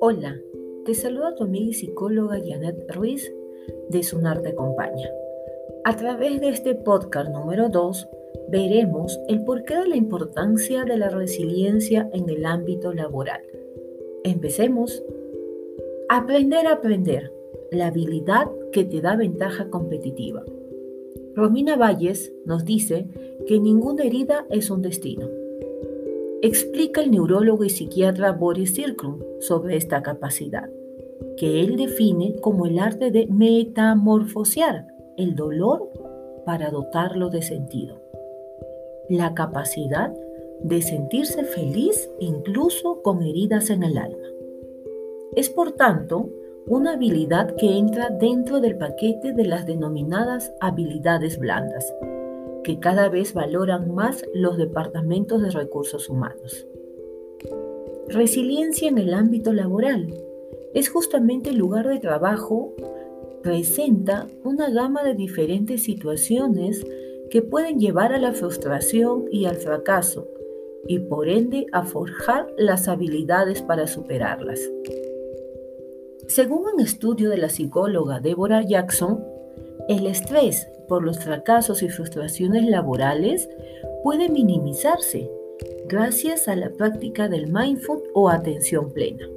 Hola, te saluda tu amiga y psicóloga Janet Ruiz de Sunar Te Acompaña. A través de este podcast número 2 veremos el porqué de la importancia de la resiliencia en el ámbito laboral. Empecemos. Aprender a aprender, la habilidad que te da ventaja competitiva. Romina Valles nos dice que ninguna herida es un destino. Explica el neurólogo y psiquiatra Boris Cyrklund sobre esta capacidad, que él define como el arte de metamorfosear el dolor para dotarlo de sentido. La capacidad de sentirse feliz incluso con heridas en el alma. Es por tanto una habilidad que entra dentro del paquete de las denominadas habilidades blandas, que cada vez valoran más los departamentos de recursos humanos. Resiliencia en el ámbito laboral es justamente el lugar de trabajo presenta una gama de diferentes situaciones que pueden llevar a la frustración y al fracaso, y por ende a forjar las habilidades para superarlas. Según un estudio de la psicóloga Deborah Jackson, el estrés por los fracasos y frustraciones laborales puede minimizarse gracias a la práctica del mindful o atención plena,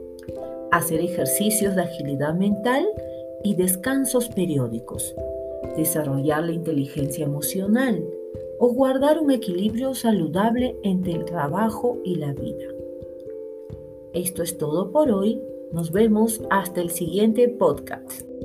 hacer ejercicios de agilidad mental y descansos periódicos, desarrollar la inteligencia emocional o guardar un equilibrio saludable entre el trabajo y la vida. Esto es todo por hoy nos vemos hasta el siguiente podcast.